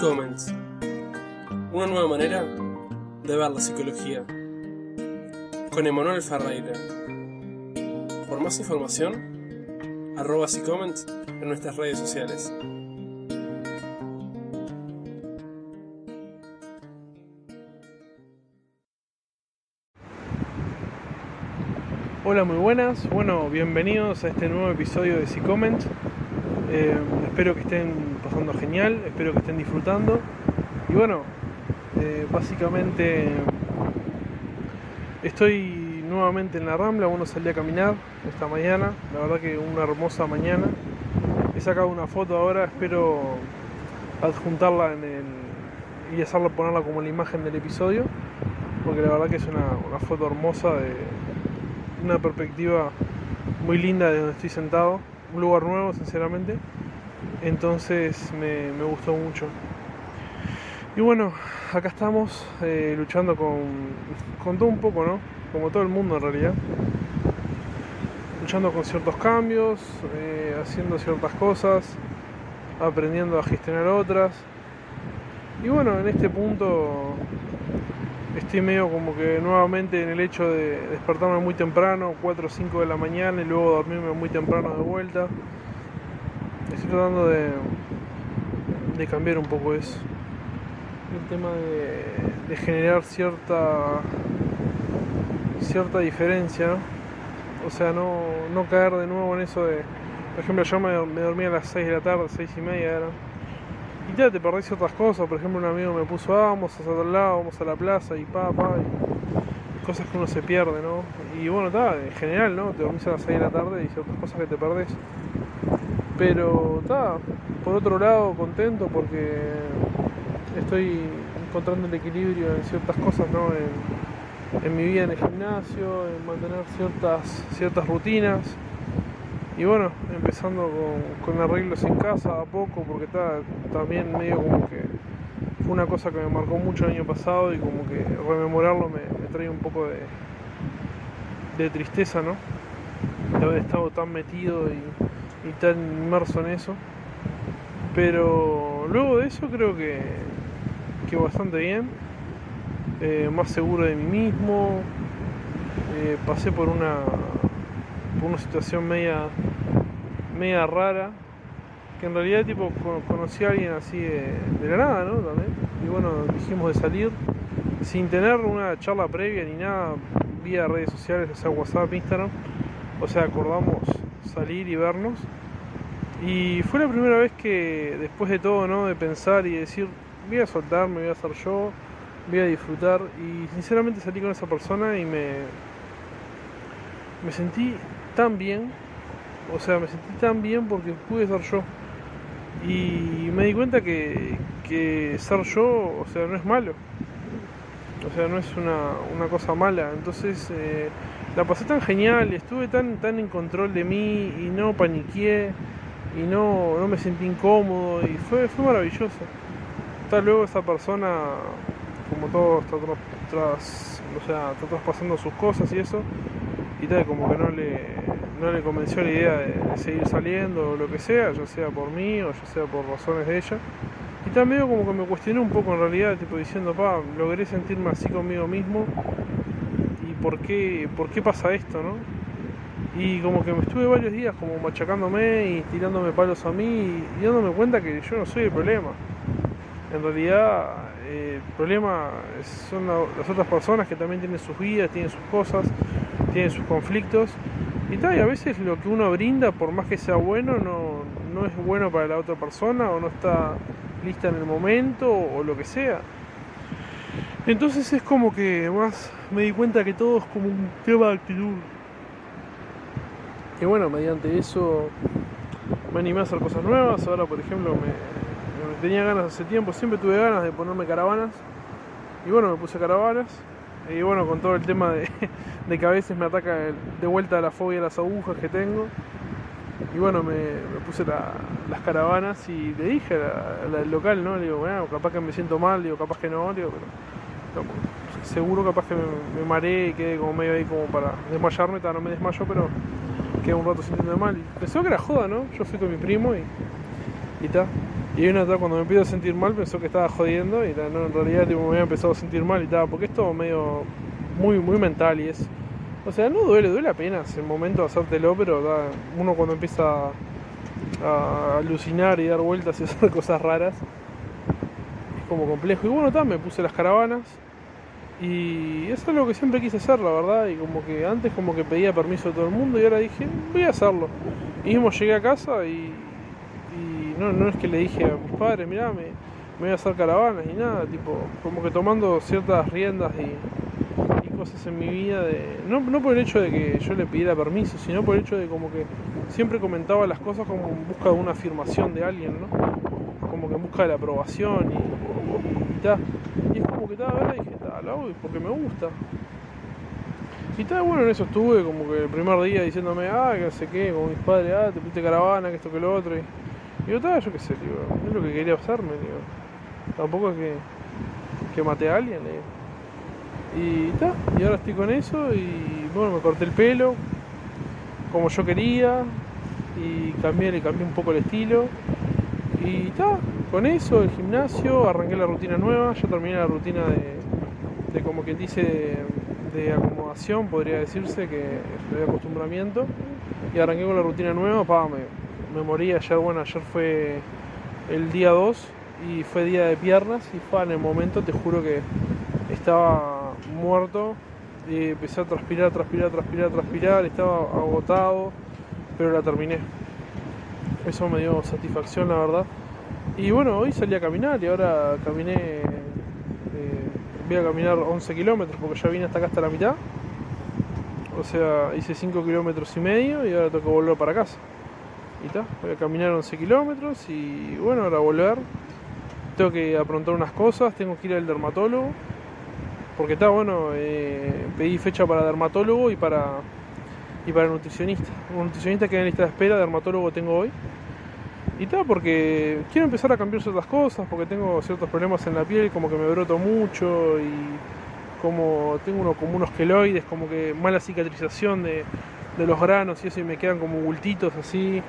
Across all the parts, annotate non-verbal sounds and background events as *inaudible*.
Comments. Una nueva manera de ver la psicología. Con Emanuel Ferreira. Por más información, arroba Comments en nuestras redes sociales. Hola, muy buenas. Bueno, bienvenidos a este nuevo episodio de Comment. Eh, espero que estén pasando genial, espero que estén disfrutando. Y bueno, eh, básicamente estoy nuevamente en la Rambla, bueno salí a caminar esta mañana, la verdad que una hermosa mañana. He sacado una foto ahora, espero adjuntarla en el y hacerla ponerla como la imagen del episodio, porque la verdad que es una, una foto hermosa de una perspectiva muy linda de donde estoy sentado un lugar nuevo, sinceramente. Entonces me, gustó mucho. Y bueno, acá estamos eh, luchando con, con todo un poco, ¿no? Como todo el mundo en realidad. Luchando con ciertos cambios, eh, haciendo ciertas cosas, aprendiendo a gestionar otras. Y bueno, en este punto estoy medio como que nuevamente en el hecho de despertarme muy temprano, 4 o 5 de la mañana y luego dormirme muy temprano de vuelta. Estoy tratando de, de cambiar un poco eso. El tema de, generar cierta cierta diferencia, o sea, no, no caer de nuevo en eso de, por ejemplo, yo me, me dormía a las 6 de la tarde, 6 y media era te perdés otras cosas, por ejemplo un amigo me puso, ah, vamos a otro lado, vamos a la plaza y pa, pa, y cosas que uno se pierde, ¿no? Y bueno, está, en general, ¿no? Te dormís a las 6 de la tarde y ciertas cosas que te perdés. Pero está, por otro lado, contento porque estoy encontrando el equilibrio en ciertas cosas, ¿no? En, en mi vida en el gimnasio, en mantener ciertas, ciertas rutinas y bueno, empezando con, arreglos en casa a poco, porque está también medio como que fue una cosa que me marcó mucho el año pasado y como que rememorarlo me, trae un poco de, de tristeza, ¿no? De haber estado tan metido y, tan inmerso en eso. Pero luego de eso creo que, que bastante bien, eh, más seguro de mí mismo, eh, pasé por una, por una situación media media rara, que en realidad tipo conocí a alguien así de, la nada, ¿no? También. Y bueno, dijimos de salir sin tener una charla previa ni nada, vía redes sociales, o sea, WhatsApp, Instagram. O sea, acordamos salir y vernos. Y fue la primera vez que, después de todo, ¿no? De pensar y decir, voy a soltarme, voy a hacer yo, voy a disfrutar. Y sinceramente salí con esa persona y me, me sentí tan bien o sea, me sentí tan bien porque pude ser yo. Y me di cuenta que, que ser yo, o sea, no es malo. O sea, no es una, cosa mala. Entonces eh, la pasé tan genial, estuve tan, tan en control de mí y no paniqué y no, no me sentí incómodo y fue, fue maravilloso. Tal luego esa persona, como todos, está, tras, o sea, está traspasando sus cosas y eso, y tal, como que no le, no le convenció la idea de, seguir saliendo o lo que sea, ya sea por mí o ya sea por razones de ella. Y también como que me cuestioné un poco en realidad, tipo diciendo, pa, logré sentirme así conmigo mismo y por qué, por qué pasa esto, ¿no? Y como que me estuve varios días como machacándome y tirándome palos a mí y dándome cuenta que yo no soy el problema. En realidad eh, el problema son las otras personas que también tienen sus vidas, tienen sus cosas, tienen sus conflictos y, tal, y a veces lo que uno brinda, por más que sea bueno, no, no es bueno para la otra persona o no está lista en el momento o, lo que sea. Entonces es como que más me di cuenta que todo es como un tema de actitud. Y bueno, mediante eso me animé a hacer cosas nuevas. Ahora, por ejemplo, me, tenía ganas hace tiempo, siempre tuve ganas de ponerme caravanas. Y bueno, me puse caravanas. Y bueno, con todo el tema de, que a veces me ataca de vuelta la fobia a las agujas que tengo. Y bueno, me, puse las caravanas y le dije al local, ¿no? Le digo, bueno, capaz que me siento mal, digo, capaz que no, digo, pero seguro capaz que me, me mareé y quedé como medio ahí como para desmayarme, no me desmayo, pero quedé un rato sintiendo mal. Y pensó que era joda, ¿no? Yo fui con mi primo y. Y ta. Y una tarde cuando me empiezo a sentir mal pensó que estaba jodiendo y ta, no, en realidad tipo, me había empezado a sentir mal y tal, porque es todo medio muy, muy mental y es. O sea, no duele, duele apenas el momento de hacértelo, pero ta, uno cuando empieza a, alucinar y dar vueltas y *laughs* hacer cosas raras, es como complejo. Y bueno, ta, me puse las caravanas y eso es lo que siempre quise hacer, la verdad. Y como que antes como que pedía permiso a todo el mundo y ahora dije, voy a hacerlo. Y mismo llegué a casa y, y no, no es que le dije a mis padres, mirá, me, me voy a hacer caravanas y nada, tipo, como que tomando ciertas riendas y cosas en mi vida, de, no, no por el hecho de que yo le pidiera permiso, sino por el hecho de como que siempre comentaba las cosas como en busca de una afirmación de alguien, ¿no? Como que en busca de la aprobación y, y, y tal. Y es como que tal, ahora dije, tal, lo hago porque me gusta. Y tal, bueno, en eso estuve como que el primer día diciéndome, ah, que no sé qué, con mis padres, ah, te pusiste caravana, que esto, que lo otro. Y digo, tal, yo qué sé, digo, es lo que quería hacerme, digo. Tampoco es que, que maté a alguien, digo. Y tal, y ahora estoy con eso y bueno, me corté el pelo como yo quería y cambié, le cambié un poco el estilo. Y tal, con eso, el gimnasio, arranqué la rutina nueva, ya terminé la rutina de, de como quien dice, de, acomodación, podría decirse, que de acostumbramiento. Y arranqué con la rutina nueva, pa, me, me morí ayer, bueno, ayer fue el día 2 y fue día de piernas y fue en el momento, te juro que estaba muerto y empecé a transpirar, transpirar, transpirar, transpirar, estaba agotado, pero la terminé. Eso me dio satisfacción, la verdad. Y bueno, hoy salí a caminar y ahora caminé, eh, voy a caminar 11 kilómetros porque ya vine hasta acá hasta la mitad. O sea, hice 5 kilómetros y medio y ahora tengo que volver para casa. Y está, voy a caminar 11 kilómetros y bueno, ahora volver. Tengo que aprontar unas cosas, tengo que ir al dermatólogo. Porque está bueno, eh, pedí fecha para dermatólogo y para y para nutricionista. Un nutricionista que en lista de espera, dermatólogo tengo hoy. Y tal, porque quiero empezar a cambiar ciertas cosas, porque tengo ciertos problemas en la piel, como que me broto mucho y como tengo uno, como unos queloides, como que mala cicatrización de, de los granos y eso, y me quedan como bultitos así.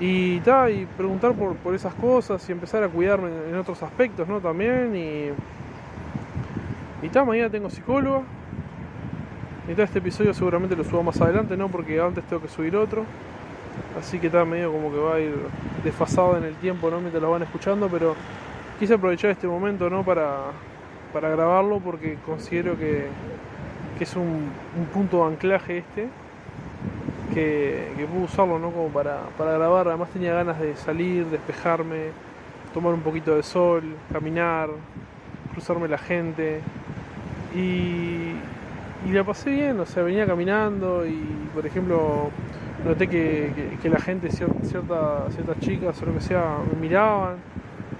Y tal, y preguntar por, por, esas cosas y empezar a cuidarme en otros aspectos, ¿no? También. Y, y tal, mañana tengo psicóloga. Y tal, este episodio seguramente lo subo más adelante, ¿no? Porque antes tengo que subir otro. Así que está medio como que va a ir desfasado en el tiempo, ¿no? Mientras lo van escuchando, pero quise aprovechar este momento, ¿no? Para, para grabarlo porque considero que, que es un, un, punto de anclaje este. Que, que puedo usarlo, ¿no? Como para, para grabar. Además tenía ganas de salir, despejarme, tomar un poquito de sol, caminar, cruzarme la gente. Y, y la pasé bien, o sea, venía caminando y, por ejemplo, noté que, que, la gente, cierta, ciertas chicas o lo que sea, me miraban.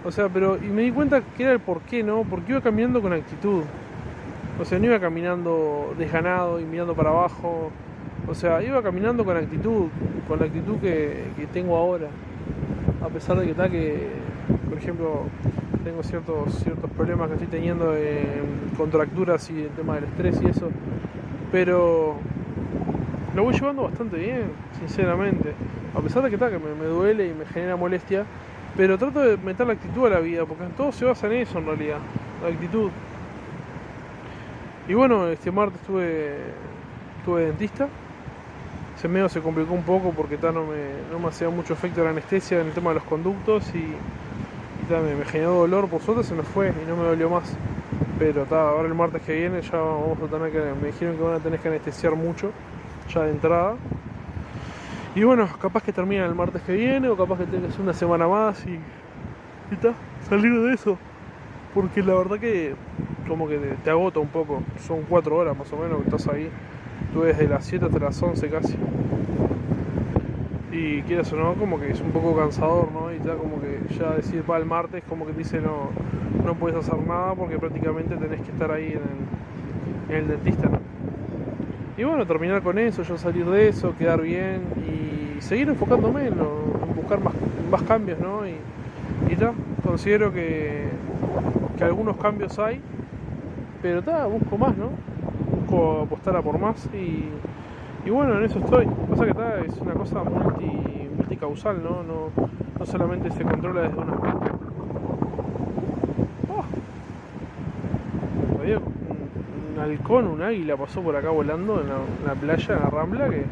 O sea, pero. Y me di cuenta que era el por qué, ¿no? Porque iba caminando con actitud. O sea, no iba caminando desganado y mirando para abajo. O sea, iba caminando con actitud, con la actitud que, que tengo ahora. A pesar de que está que, por ejemplo, tengo ciertos, ciertos problemas que estoy teniendo en contracturas y el tema del estrés y eso. Pero lo voy llevando bastante bien, sinceramente. A pesar de que, está, que me, duele y me genera molestia, pero trato de meter la actitud a la vida, porque todo se basa en eso en realidad, la actitud. Y bueno, este martes estuve, estuve dentista. Ese medio se complicó un poco porque ta, no, me, no me hacía mucho efecto la anestesia en el tema de los conductos y, me, generó dolor. Por suerte se me fue y no me dolió más. Pero ahora el martes que viene ya vamos a tener que. Me dijeron que van a tener que anestesiar mucho ya de entrada. Y bueno, capaz que termina el martes que viene o capaz que tengas una semana más y, y ta, salir de eso. Porque la verdad que como que te, te, agota un poco. Son cuatro horas más o menos que estás ahí. Tú desde las 7 hasta las 11 casi. Y quieras o no, como que es un poco cansador, ¿no? Y ya como que ya decir para el martes, como que dice no, no puedes hacer nada porque prácticamente tenés que estar ahí en el, en el dentista, ¿no? Y bueno, terminar con eso, yo salir de eso, quedar bien y seguir enfocándome en buscar más, más, cambios, ¿no? Y, y ya, considero que, que, algunos cambios hay, pero ta, busco más, ¿no? Busco apostar a por más y, Y bueno, en eso estoy. Pasa que está, es una cosa multi, multicausal, ¿no? ¿no? No solamente se controla desde un aspecto. Oh. Un, halcón, un águila pasó por acá volando en la, playa, en la rambla, que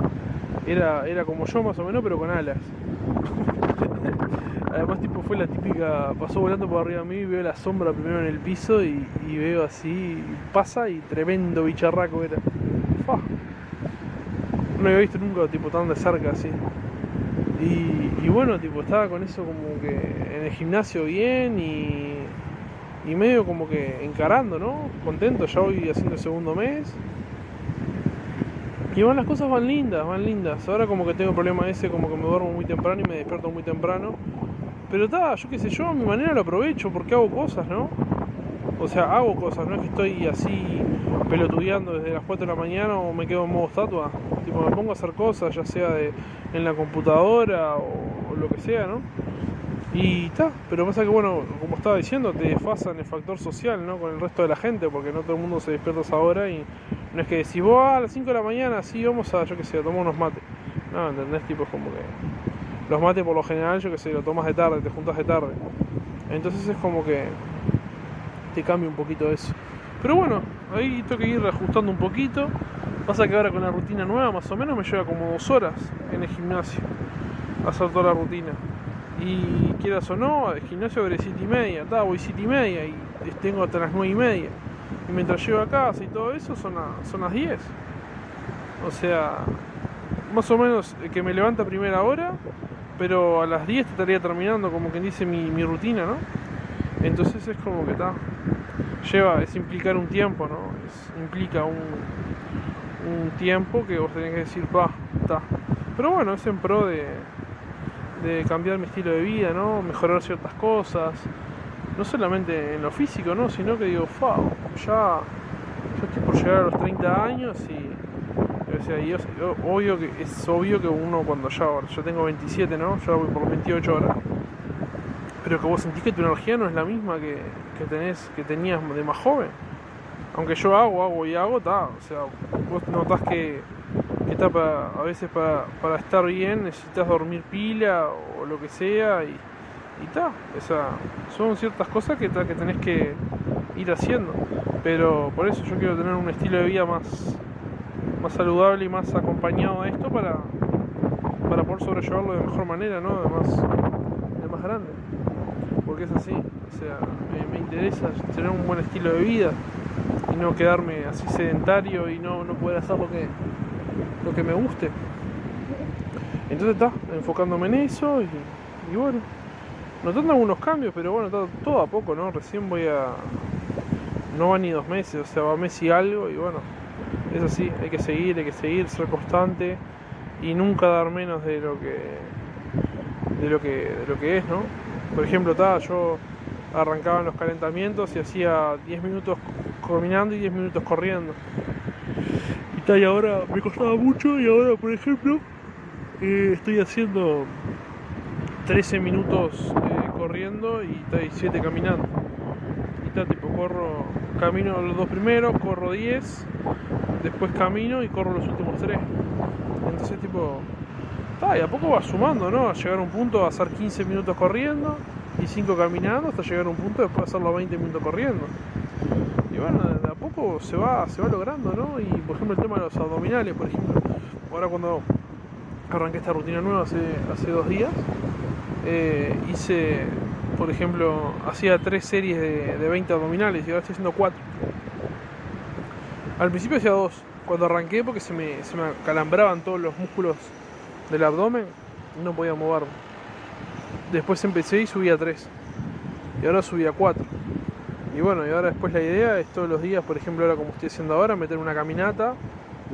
era, era como yo más o menos, pero con alas. *laughs* Además, tipo, fue la típica. Pasó volando por arriba de mí, veo la sombra primero en el piso y, veo así. Pasa y tremendo bicharraco era. Fa. No había visto nunca, tipo, tan de cerca así. Y, bueno, tipo, estaba con eso como que en el gimnasio bien y. Y medio como que encarando, ¿no? Contento, ya voy haciendo el segundo mes. Y van las cosas van lindas, van lindas. Ahora como que tengo el problema ese, como que me duermo muy temprano y me despierto muy temprano. Pero está, yo qué sé, yo a mi manera lo aprovecho porque hago cosas, ¿no? O sea, hago cosas, no es que estoy así pelotudeando desde las 4 de la mañana o me quedo en modo estatua. Tipo, me pongo a hacer cosas, ya sea de, en la computadora o, lo que sea, ¿no? Y está, pero pasa que bueno, como estaba diciendo, te desfasan el factor social, ¿no? Con el resto de la gente, porque no todo el mundo se despierta a esa hora y no es que decís vos a las 5 de la mañana, sí, vamos a, yo qué sé, a tomar unos mates. No, ¿entendés? Tipo, es como que los mates por lo general, yo qué sé, lo tomas de tarde, te juntas de tarde. Entonces es como que te cambia un poquito eso. Pero bueno, ahí tengo que ir ajustando un poquito. Pasa que ahora con la rutina nueva, más o menos, me lleva como dos horas en el gimnasio hacer toda la rutina. Y quieras o no, el gimnasio abre 7 y media, ta, voy 7 y media y tengo hasta las 9 y media. Y mientras llego a casa y todo eso son, a, son las 10. O sea, más o menos que me levanta a primera hora, pero a las 10 estaría terminando como quien dice mi, mi rutina, ¿no? Entonces es como que está. Lleva, es implicar un tiempo, ¿no? Implica un, un tiempo que vos tenés que decir, pa, está. Pero bueno, es en pro de, de cambiar mi estilo de vida, ¿no? Mejorar ciertas cosas. No solamente en lo físico, ¿no? Sino que digo, fa, ya, ya estoy por llegar a los 30 años y. O sea, obvio que, es obvio que uno cuando ya, yo tengo 27, ¿no? Ya voy por los 28 horas. Pero que vos sentís que tu energía no es la misma que, que tenés, que tenías de más joven. Aunque yo hago, hago y hago, está. O sea, vos notás que, que está para, a veces para, estar bien necesitas dormir pila o lo que sea y y o sea, son ciertas cosas que, ta, que tenés que ir haciendo. Pero por eso yo quiero tener un estilo de vida más, más saludable y más acompañado a esto para, para poder sobrellevarlo de mejor manera, ¿no? De más, de más grande. Es así, o sea, me, interesa tener un buen estilo de vida y no quedarme así sedentario y no, no poder hacer lo que, lo que me guste. Entonces está, enfocándome en eso y, y bueno, notando algunos cambios, pero bueno, todo, todo, a poco, ¿no? Recién voy a... No va ni dos meses, o sea, va mes y algo y bueno, es así, hay que seguir, hay que seguir, ser constante y nunca dar menos de lo que de lo que, de lo que es, ¿no? Por ejemplo, ta, yo arrancaba en los calentamientos y hacía 10 minutos caminando y 10 minutos corriendo. Y, ta, y ahora me costaba mucho y ahora, por ejemplo, eh, estoy haciendo 13 minutos eh, corriendo y 7 caminando. Y está tipo, corro, camino los dos primeros, corro 10, después camino y corro los últimos 3. Entonces tipo, y a poco va sumando, ¿no? A llegar a un punto a hacer 15 minutos corriendo y 5 caminando hasta llegar a un punto después de hacer los 20 minutos corriendo. Y bueno, de a poco se va, se va logrando, ¿no? Y por ejemplo el tema de los abdominales, por ejemplo. Ahora cuando arranqué esta rutina nueva hace, hace dos días, eh, hice, por ejemplo, hacía tres series de, de, 20 abdominales y ahora estoy haciendo cuatro. Al principio hacía dos, cuando arranqué porque se me, se me calambraban todos los músculos del abdomen, no podía moverme. Después empecé y subí a tres. Y ahora subí a cuatro. Y bueno, y ahora después la idea es todos los días, por ejemplo, ahora como estoy haciendo ahora, meter una caminata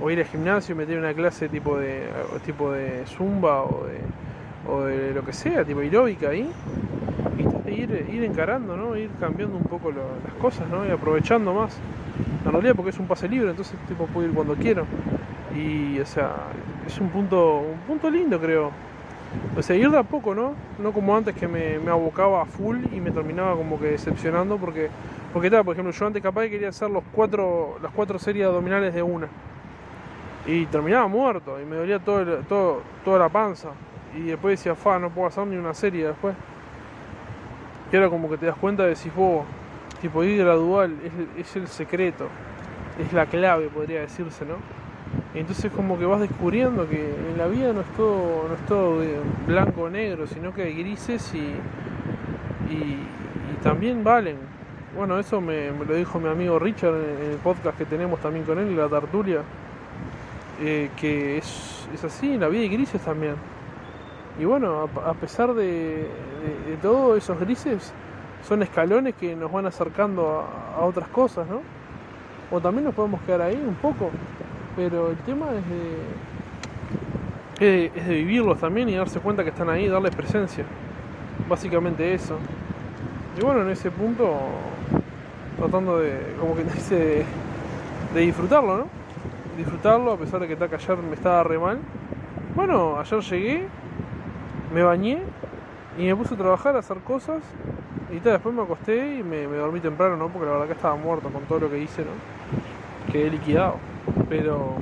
o ir al gimnasio y meter una clase tipo de tipo de zumba o de o de lo que sea, tipo aeróbica ahí, y ir, ir encarando, ¿no? Ir cambiando un poco las cosas, ¿no? Y aprovechando más. En realidad porque es un pase libre, entonces tipo puedo ir cuando quiero. Y o sea, es un punto, un punto lindo creo. O sea, ir de a poco, ¿no? No como antes que me, me abocaba a full y me terminaba como que decepcionando porque, porque tal, por ejemplo, yo antes capaz quería hacer los cuatro, las cuatro series abdominales de una. Y terminaba muerto y me dolía todo, todo toda la panza. Y después decía, fa, no puedo hacer ni una serie después. Y ahora como que te das cuenta de si vos, tipo ir gradual es, es el secreto, es la clave, podría decirse, ¿no? Entonces como que vas descubriendo que en la vida no es todo, no es todo blanco o negro, sino que hay grises y, también valen. Bueno, eso me, lo dijo mi amigo Richard en, el podcast que tenemos también con él, La Tertulia, eh, que es, así, en la vida hay grises también. Y bueno, a, a pesar de, de, de todo, esos grises son escalones que nos van acercando a, a otras cosas, ¿no? O también nos podemos quedar ahí un poco, pero el tema es de, es de, vivirlos también y darse cuenta que están ahí, darles presencia. Básicamente eso. Y bueno, en ese punto, tratando de, como que *laughs* dice, de, disfrutarlo, ¿no? Disfrutarlo a pesar de que Taca ayer me estaba re mal. Bueno, ayer llegué, me bañé y me puse a trabajar, a hacer cosas. Y tal, después me acosté y me dormí temprano, ¿no? Porque la verdad que estaba muerto con todo lo que hice, ¿no? Quedé liquidado. Pero,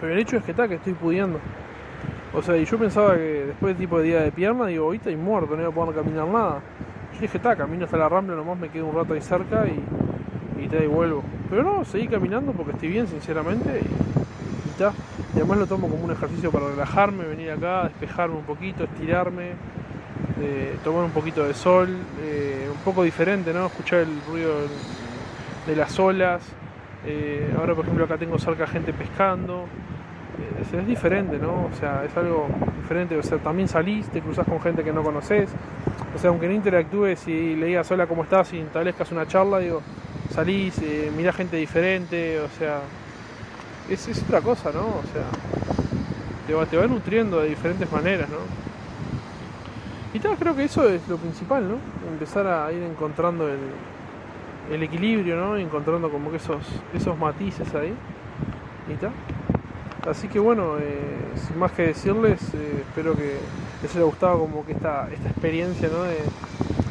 pero el hecho es que está, que estoy pudiendo. O sea, y yo pensaba que después de tipo de día de pierna, digo, ahorita estoy muerto, no iba a poder caminar nada. Yo dije, está, camino hasta la rambla nomás, me quedo un rato ahí cerca y, y, ta, y vuelvo. Pero no, seguí caminando porque estoy bien, sinceramente. Y, y ta. Y además lo tomo como un ejercicio para relajarme, venir acá, despejarme un poquito, estirarme, eh, tomar un poquito de sol, eh, un poco diferente, ¿no? Escuchar el ruido de las olas. Eh, ahora, por ejemplo, acá tengo cerca gente pescando. Eh, es, diferente, ¿no? O sea, es algo diferente. O sea, también salís, te cruzas con gente que no conoces. O sea, aunque no interactúes y le digas hola, ¿cómo estás? y establezcas una charla, digo, salís, eh, mirás gente diferente, o sea, es, es otra cosa, ¿no? O sea, te va, te va nutriendo de diferentes maneras, ¿no? Y tal, creo que eso es lo principal, ¿no? Empezar a ir encontrando el, el equilibrio, ¿no? Encontrando como que esos, esos matices ahí. Y. Así que bueno, eh, sin más que decirles, eh, espero que les haya gustado como que esta, esta experiencia, ¿no? De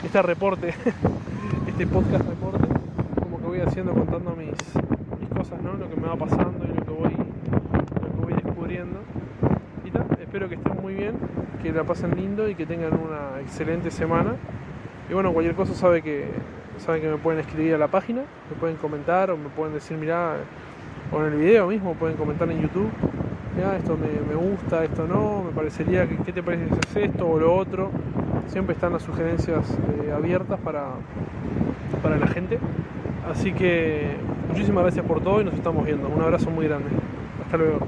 este reporte, *laughs* este podcast reporte, como que voy haciendo contando mis, mis cosas, ¿no? Lo que me va pasando y lo que voy, lo que voy descubriendo. Y espero que estén muy bien, que la pasen lindo y que tengan una excelente semana. Y bueno, cualquier cosa sabe que saben que me pueden escribir a la página, me pueden comentar o me pueden decir, mirá, o en el video mismo, pueden comentar en YouTube, mirá, esto me, gusta, esto no, me parecería que qué te parece si haces esto o lo otro. Siempre están las sugerencias eh, abiertas para, para la gente. Así que muchísimas gracias por todo y nos estamos viendo. Un abrazo muy grande. Hasta luego.